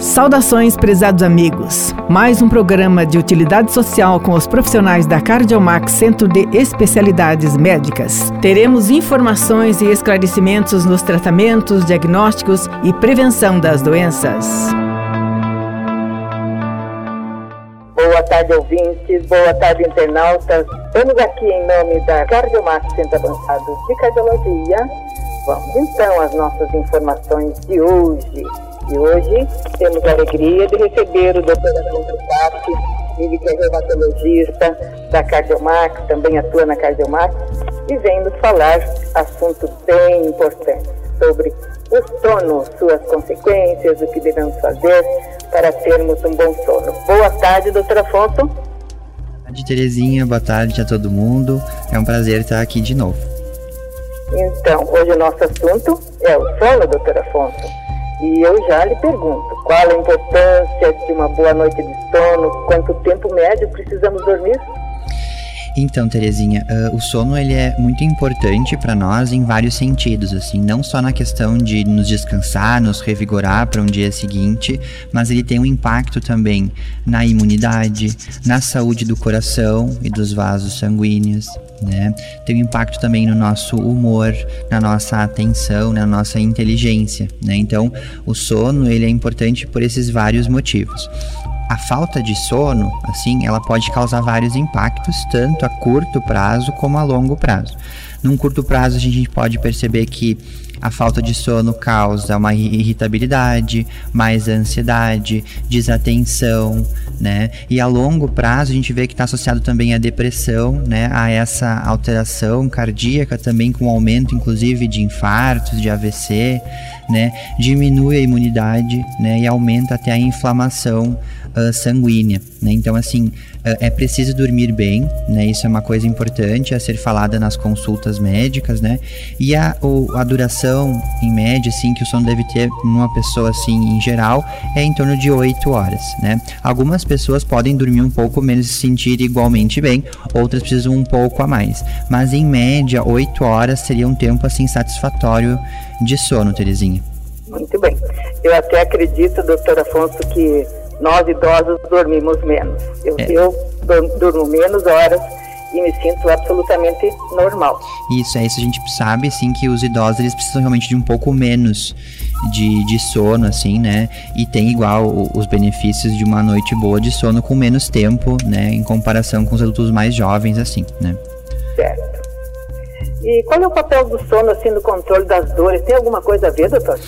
Saudações, prezados amigos. Mais um programa de utilidade social com os profissionais da Cardiomax Centro de Especialidades Médicas. Teremos informações e esclarecimentos nos tratamentos, diagnósticos e prevenção das doenças. Boa tarde, ouvintes. Boa tarde, internautas. Estamos aqui em nome da Cardiomax Centro Avançado de Cardiologia. Vamos então às nossas informações de hoje. E hoje temos a alegria de receber o Dr. Alexandre Papi, ele que é reumatologista da Cardiomax, também atua na Cardiomax, e vem nos falar assunto bem importante sobre o sono, suas consequências, o que devemos fazer para termos um bom sono. Boa tarde, doutor Afonso. Boa tarde, Terezinha. Boa tarde a todo mundo. É um prazer estar aqui de novo. Então, hoje o nosso assunto é o sono, doutor Afonso. E eu já lhe pergunto, qual a importância de uma boa noite de sono? Quanto tempo médio precisamos dormir? Então, Terezinha, uh, o sono ele é muito importante para nós em vários sentidos, assim, não só na questão de nos descansar, nos revigorar para um dia seguinte, mas ele tem um impacto também na imunidade, na saúde do coração e dos vasos sanguíneos, né? Tem um impacto também no nosso humor, na nossa atenção, na nossa inteligência, né? Então, o sono ele é importante por esses vários motivos. A falta de sono, assim, ela pode causar vários impactos, tanto a curto prazo como a longo prazo. Num curto prazo, a gente pode perceber que a falta de sono causa uma irritabilidade, mais ansiedade, desatenção, né? E a longo prazo a gente vê que está associado também à depressão, né? A essa alteração cardíaca também com aumento, inclusive, de infartos, de AVC, né? Diminui a imunidade, né? E aumenta até a inflamação uh, sanguínea, né? Então, assim, uh, é preciso dormir bem, né? Isso é uma coisa importante a ser falada nas consultas médicas, né? E a, o, a duração, em média, assim, que o sono deve ter numa pessoa, assim, em geral, é em torno de 8 horas, né? Algumas pessoas podem dormir um pouco menos e se sentir igualmente bem, outras precisam um pouco a mais. Mas, em média, 8 horas seria um tempo, assim, satisfatório de sono, Terezinha. Muito bem. Eu até acredito, doutor Afonso, que nós idosos dormimos menos. Eu, é. eu durmo menos horas e me sinto absolutamente normal. Isso, é isso. A gente sabe, sim, que os idosos eles precisam realmente de um pouco menos de, de sono, assim, né? E tem igual os benefícios de uma noite boa de sono com menos tempo, né? Em comparação com os adultos mais jovens, assim, né? Certo. E qual é o papel do sono, assim, no controle das dores? Tem alguma coisa a ver, doutor?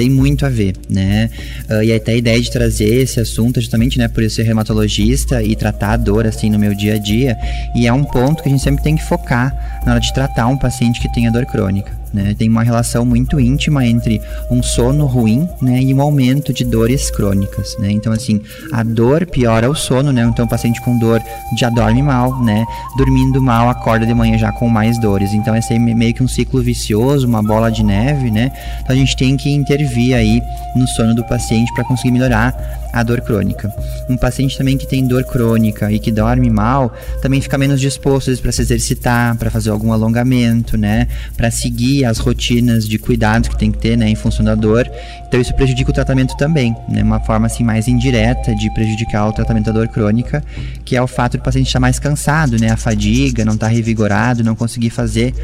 Tem muito a ver, né? Uh, e até a ideia de trazer esse assunto justamente, né, por eu ser reumatologista e tratar a dor assim no meu dia a dia, e é um ponto que a gente sempre tem que focar na hora de tratar um paciente que tenha dor crônica. Né? Tem uma relação muito íntima entre um sono ruim né, e um aumento de dores crônicas. Né? Então, assim, a dor piora o sono, né? Então, o paciente com dor já dorme mal, né? Dormindo mal, acorda de manhã já com mais dores. Então, esse é meio que um ciclo vicioso, uma bola de neve, né? Então, a gente tem que intervir aí no sono do paciente para conseguir melhorar a dor crônica. Um paciente também que tem dor crônica e que dorme mal, também fica menos disposto para se exercitar, para fazer algum alongamento, né? Para seguir as rotinas de cuidados que tem que ter, né, em função da dor. Então isso prejudica o tratamento também, né? Uma forma assim mais indireta de prejudicar o tratamento da dor crônica, que é o fato do paciente estar mais cansado, né? A fadiga, não estar tá revigorado, não conseguir fazer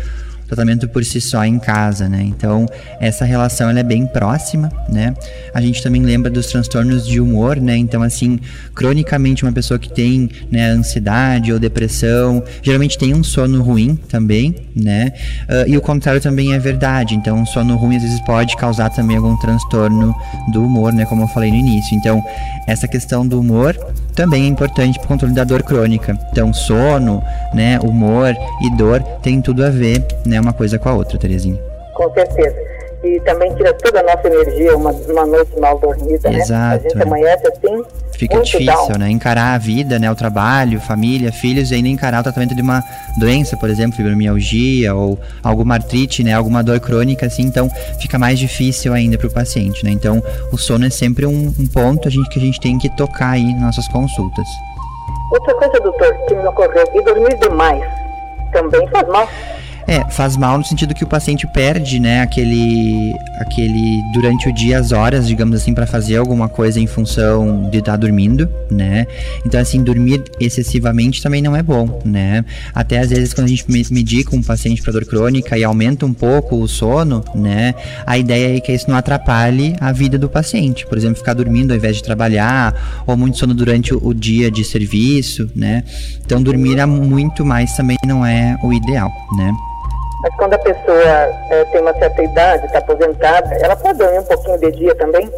tratamento por si só em casa, né? Então, essa relação ela é bem próxima, né? A gente também lembra dos transtornos de humor, né? Então, assim, cronicamente uma pessoa que tem, né, ansiedade ou depressão, geralmente tem um sono ruim também, né? Uh, e o contrário também é verdade. Então, um sono ruim às vezes pode causar também algum transtorno do humor, né? Como eu falei no início. Então, essa questão do humor também é importante para o controle da dor crônica. Então, sono, né, humor e dor tem tudo a ver, né, uma coisa com a outra, Terezinha. Com certeza. E também tira toda a nossa energia uma, uma noite mal dormida, Exato, né? A gente é. amanhece assim. Fica difícil, down. né? Encarar a vida, né? O trabalho, família, filhos, e ainda encarar o tratamento de uma doença, por exemplo, fibromialgia ou alguma artrite, né? Alguma dor crônica, assim. Então, fica mais difícil ainda para o paciente, né? Então, o sono é sempre um, um ponto a gente, que a gente tem que tocar aí nas nossas consultas. Outra coisa, doutor, que me ocorreu, e dormir demais também faz mal? É, faz mal no sentido que o paciente perde, né, aquele, aquele durante o dia as horas, digamos assim, para fazer alguma coisa em função de estar tá dormindo, né? Então, assim, dormir excessivamente também não é bom, né? Até às vezes quando a gente medica um paciente para dor crônica e aumenta um pouco o sono, né? A ideia é que isso não atrapalhe a vida do paciente. Por exemplo, ficar dormindo ao invés de trabalhar, ou muito sono durante o dia de serviço, né? Então, dormir muito mais também não é o ideal, né? Mas quando a pessoa é, tem uma certa idade, está aposentada, ela pode dormir um pouquinho de dia também?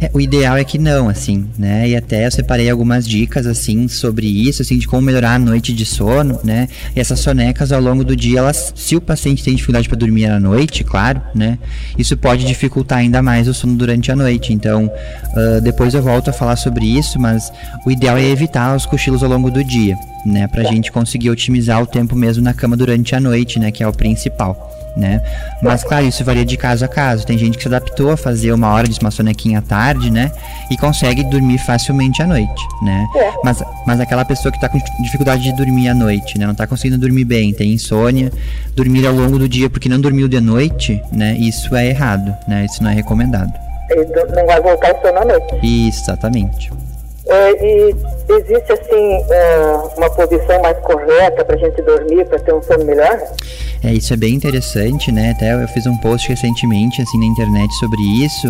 É, o ideal é que não, assim, né? E até eu separei algumas dicas, assim, sobre isso, assim, de como melhorar a noite de sono, né? E essas sonecas ao longo do dia, elas, se o paciente tem dificuldade para dormir à noite, claro, né? Isso pode dificultar ainda mais o sono durante a noite. Então, uh, depois eu volto a falar sobre isso, mas o ideal é evitar os cochilos ao longo do dia, né? Pra tá. gente conseguir otimizar o tempo mesmo na cama durante a noite, né? Que é o principal né? Mas claro, isso varia de caso a caso. Tem gente que se adaptou a fazer uma hora de uma sonequinha à tarde, né? E consegue dormir facilmente à noite, né? É. Mas, mas aquela pessoa que está com dificuldade de dormir à noite, né? Não está conseguindo dormir bem, tem insônia, dormir ao longo do dia porque não dormiu de noite, né? Isso é errado, né? Isso não é recomendado. Não vai voltar o sono à noite. Exatamente. É, e existe assim é, uma posição mais correta para a gente dormir, para ter um sono melhor? É, isso é bem interessante, né? Até eu fiz um post recentemente, assim, na internet sobre isso,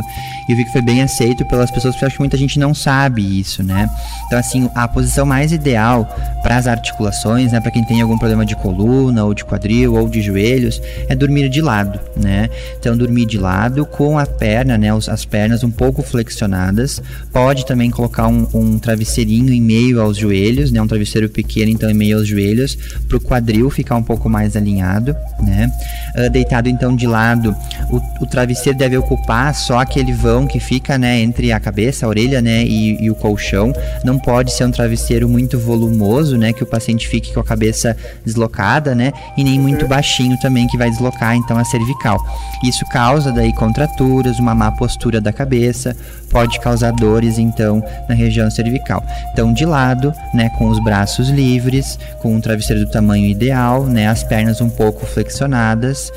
e eu vi que foi bem aceito pelas pessoas, porque acho que muita gente não sabe isso, né? Então, assim, a posição mais ideal para as articulações, né, para quem tem algum problema de coluna, ou de quadril, ou de joelhos, é dormir de lado, né? Então, dormir de lado com a perna, né, as pernas um pouco flexionadas. Pode também colocar um, um travesseirinho em meio aos joelhos, né? Um travesseiro pequeno, então, em meio aos joelhos, para o quadril ficar um pouco mais alinhado né? Uh, deitado então de lado, o, o, travesseiro deve ocupar só aquele vão que fica, né, entre a cabeça, a orelha, né, e, e, o colchão. Não pode ser um travesseiro muito volumoso, né, que o paciente fique com a cabeça deslocada, né, e nem muito baixinho também que vai deslocar então a cervical. Isso causa daí contraturas, uma má postura da cabeça, pode causar dores então na região cervical. Então de lado, né, com os braços livres, com um travesseiro do tamanho ideal, né, as pernas um pouco flexionadas,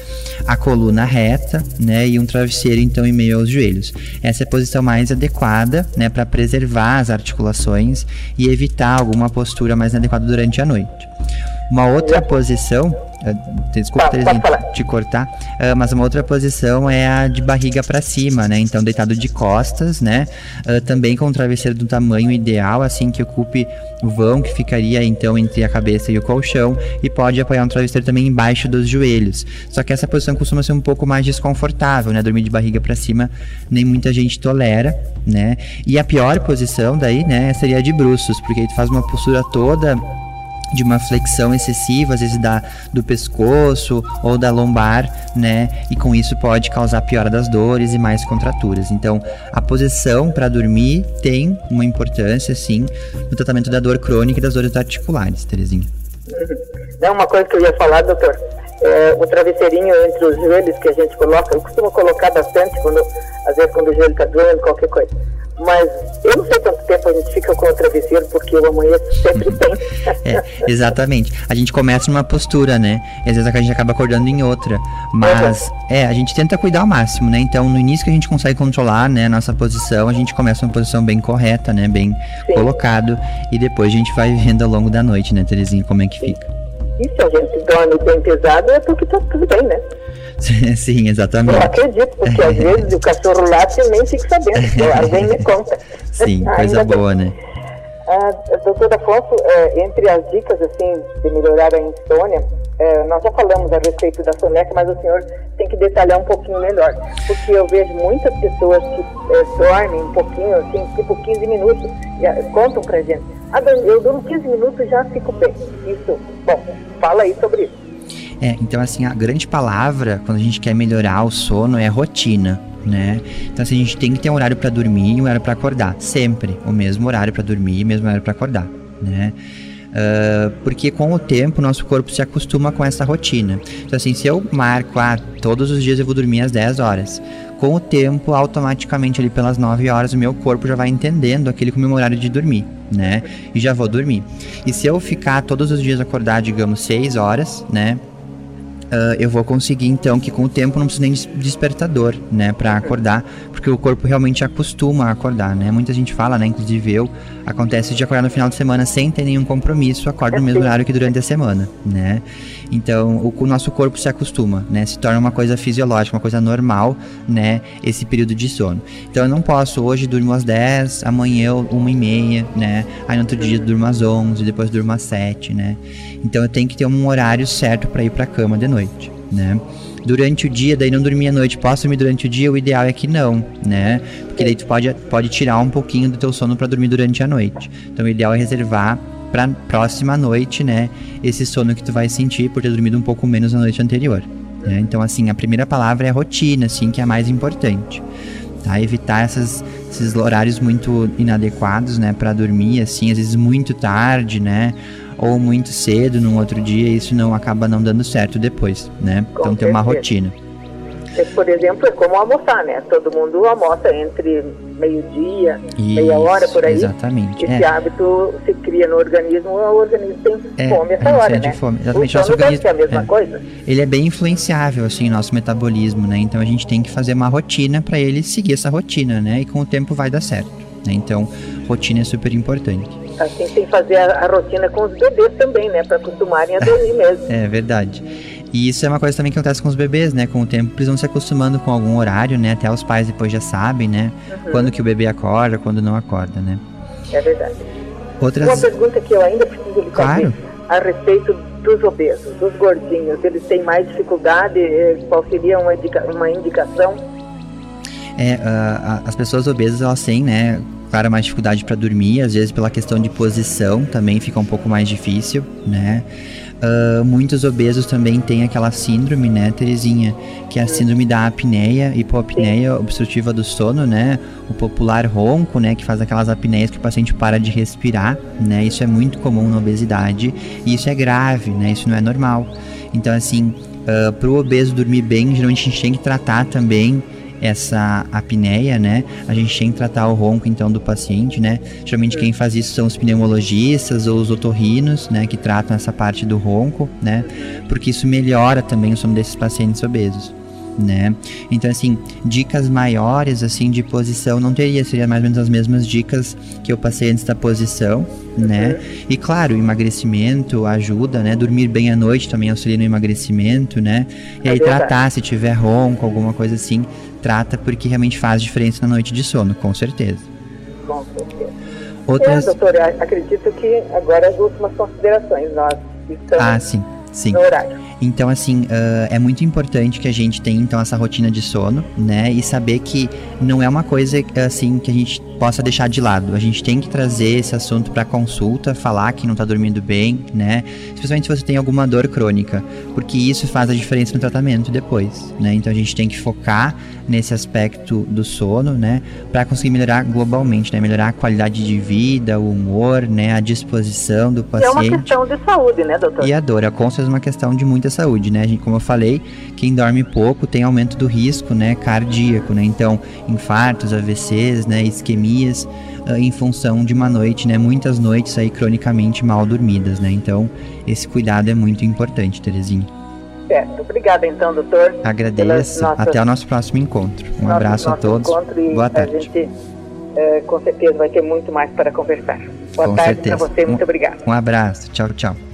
a coluna reta, né, e um travesseiro então em meio aos joelhos. Essa é a posição mais adequada, né, para preservar as articulações e evitar alguma postura mais inadequada durante a noite. Uma outra posição ah, desculpa, Terezinha, te cortar. Uh, mas uma outra posição é a de barriga para cima, né? Então, deitado de costas, né? Uh, também com o travesseiro do tamanho ideal, assim, que ocupe o vão que ficaria, então, entre a cabeça e o colchão. E pode apoiar um travesseiro também embaixo dos joelhos. Só que essa posição costuma ser um pouco mais desconfortável, né? Dormir de barriga para cima, nem muita gente tolera, né? E a pior posição daí, né? Seria a de bruços, porque aí tu faz uma postura toda de uma flexão excessiva, às vezes da, do pescoço ou da lombar, né? E com isso pode causar piora das dores e mais contraturas. Então, a posição para dormir tem uma importância, sim, no tratamento da dor crônica e das dores articulares, Terezinha. É uma coisa que eu ia falar, doutor. É, o travesseirinho entre os joelhos que a gente coloca, eu costumo colocar bastante quando, às vezes quando o joelho está doendo, qualquer coisa. Mas eu não sei quanto tempo a gente fica com o travesseiro, porque o amanhã sempre tem. é, exatamente. A gente começa numa postura, né? E às vezes a gente acaba acordando em outra. Mas, uhum. é, a gente tenta cuidar ao máximo, né? Então, no início que a gente consegue controlar, né, a nossa posição, a gente começa uma posição bem correta, né? Bem Sim. colocado. E depois a gente vai vendo ao longo da noite, né, Terezinha, como é que fica. E se a gente dorme bem pesado, é porque tá tudo bem, né? Sim, exatamente. Eu acredito, porque às vezes o cachorro late e nem fica sabendo. Alguém me conta. Sim, coisa boa, né? Ah, doutor Afonso, é, entre as dicas assim de melhorar a insônia, é, nós já falamos a respeito da soneca, mas o senhor tem que detalhar um pouquinho melhor, porque eu vejo muitas pessoas que é, dormem um pouquinho, assim, tipo 15 minutos, já, contam pra gente. Ah, eu durmo 15 minutos e já fico bem. Isso, bom, fala aí sobre isso. É, então assim, a grande palavra quando a gente quer melhorar o sono é rotina. Né? Então assim, a gente tem que ter um horário para dormir e um horário para acordar, sempre o mesmo horário para dormir e o mesmo horário para acordar, né? Uh, porque com o tempo nosso corpo se acostuma com essa rotina. Então, assim, se eu marco, ah, todos os dias eu vou dormir às 10 horas, com o tempo, automaticamente ali pelas 9 horas, o meu corpo já vai entendendo aquele como meu horário de dormir, né? E já vou dormir. E se eu ficar todos os dias acordar, digamos, 6 horas, né? Uh, eu vou conseguir então que com o tempo não preciso nem de despertador, né, para acordar, porque o corpo realmente acostuma a acordar, né? Muita gente fala, né, inclusive eu, acontece de acordar no final de semana sem ter nenhum compromisso, acorda no mesmo horário que durante a semana, né? Então, o, o nosso corpo se acostuma, né? Se torna uma coisa fisiológica, uma coisa normal, né, esse período de sono. Então, eu não posso hoje durmo às 10, amanhã uma e meia, né? Aí no outro dia durmo às 11, depois durmo às 7, né? Então, eu tenho que ter um horário certo para ir para cama de noite, né? Durante o dia, daí não dormir à noite, posso dormir durante o dia? O ideal é que não, né? Porque daí tu pode, pode tirar um pouquinho do teu sono para dormir durante a noite. Então o ideal é reservar para próxima noite, né? Esse sono que tu vai sentir por ter dormido um pouco menos na noite anterior. Né? Então, assim, a primeira palavra é rotina, assim, que é a mais importante. Tá? Evitar essas, esses horários muito inadequados, né, para dormir, assim, às vezes muito tarde, né? Ou muito cedo num outro dia, isso não acaba não dando certo depois, né? Com então tem uma rotina. Por exemplo, é como almoçar, né? Todo mundo almoça entre meio-dia, meia hora por aí. Exatamente. Esse é. hábito se cria no organismo, o organismo tem é, fome essa hora, né? Fome. Exatamente. O nosso organismo, é a mesma é. coisa. Ele é bem influenciável, assim, nosso metabolismo, né? Então a gente tem que fazer uma rotina para ele seguir essa rotina, né? E com o tempo vai dar certo. Né? Então, rotina é super importante. Assim tem que fazer a, a rotina com os bebês também, né? Para acostumarem a dormir mesmo. É verdade. E isso é uma coisa também que acontece com os bebês, né? Com o tempo eles vão se acostumando com algum horário, né? Até os pais depois já sabem, né? Uhum. Quando que o bebê acorda, quando não acorda, né? É verdade. Outras... Uma pergunta que eu ainda preciso lhe fazer a respeito dos obesos, dos gordinhos. Eles têm mais dificuldade? Eh, qual seria uma, indica uma indicação? É, uh, as pessoas obesas, elas têm, né? Claro, mais dificuldade para dormir, às vezes pela questão de posição também fica um pouco mais difícil, né? Uh, muitos obesos também têm aquela síndrome, né, Terezinha? Que é a síndrome da apneia, hipoapneia obstrutiva do sono, né? O popular ronco, né? Que faz aquelas apneias que o paciente para de respirar, né? Isso é muito comum na obesidade e isso é grave, né? Isso não é normal. Então, assim, uh, para o obeso dormir bem, geralmente a gente tem que tratar também essa apneia, né? A gente tem que tratar o ronco então do paciente, né? Geralmente quem faz isso são os pneumologistas ou os otorrinos, né, que tratam essa parte do ronco, né? Porque isso melhora também o sono desses pacientes obesos né? Então, assim, dicas maiores, assim, de posição não teria, seria mais ou menos as mesmas dicas que eu passei antes da posição, né? Uhum. E claro, emagrecimento ajuda, né? Dormir bem à noite também auxilia no emagrecimento, né? E é aí tratar, se tiver ronco, alguma coisa assim, trata porque realmente faz diferença na noite de sono, com certeza. Com certeza. Outras... É, doutor, acredito que agora as últimas considerações, nós estamos ah, sim, sim. no horário. Então, assim, uh, é muito importante que a gente tenha, então, essa rotina de sono, né? E saber que não é uma coisa, assim, que a gente possa deixar de lado. A gente tem que trazer esse assunto para consulta, falar que não tá dormindo bem, né? Especialmente se você tem alguma dor crônica, porque isso faz a diferença no tratamento depois, né? Então, a gente tem que focar nesse aspecto do sono, né? Para conseguir melhorar globalmente, né? Melhorar a qualidade de vida, o humor, né? A disposição do paciente. é uma questão de saúde, né, doutor? E a dor, a consciência é uma questão de muita saúde, né? Como eu falei, quem dorme pouco tem aumento do risco, né, cardíaco, né? Então, infartos, AVCs, né, isquemias, uh, em função de uma noite, né, muitas noites aí cronicamente mal dormidas, né? Então, esse cuidado é muito importante, Terezinha. Certo. Obrigada então, doutor. Agradeço. Nossas... Até o nosso próximo encontro. Um nosso, abraço nosso a todos. Boa tarde. A gente, é, com certeza, vai ter muito mais para conversar. Boa com tarde para você. Muito um, obrigada. Um abraço. Tchau, tchau.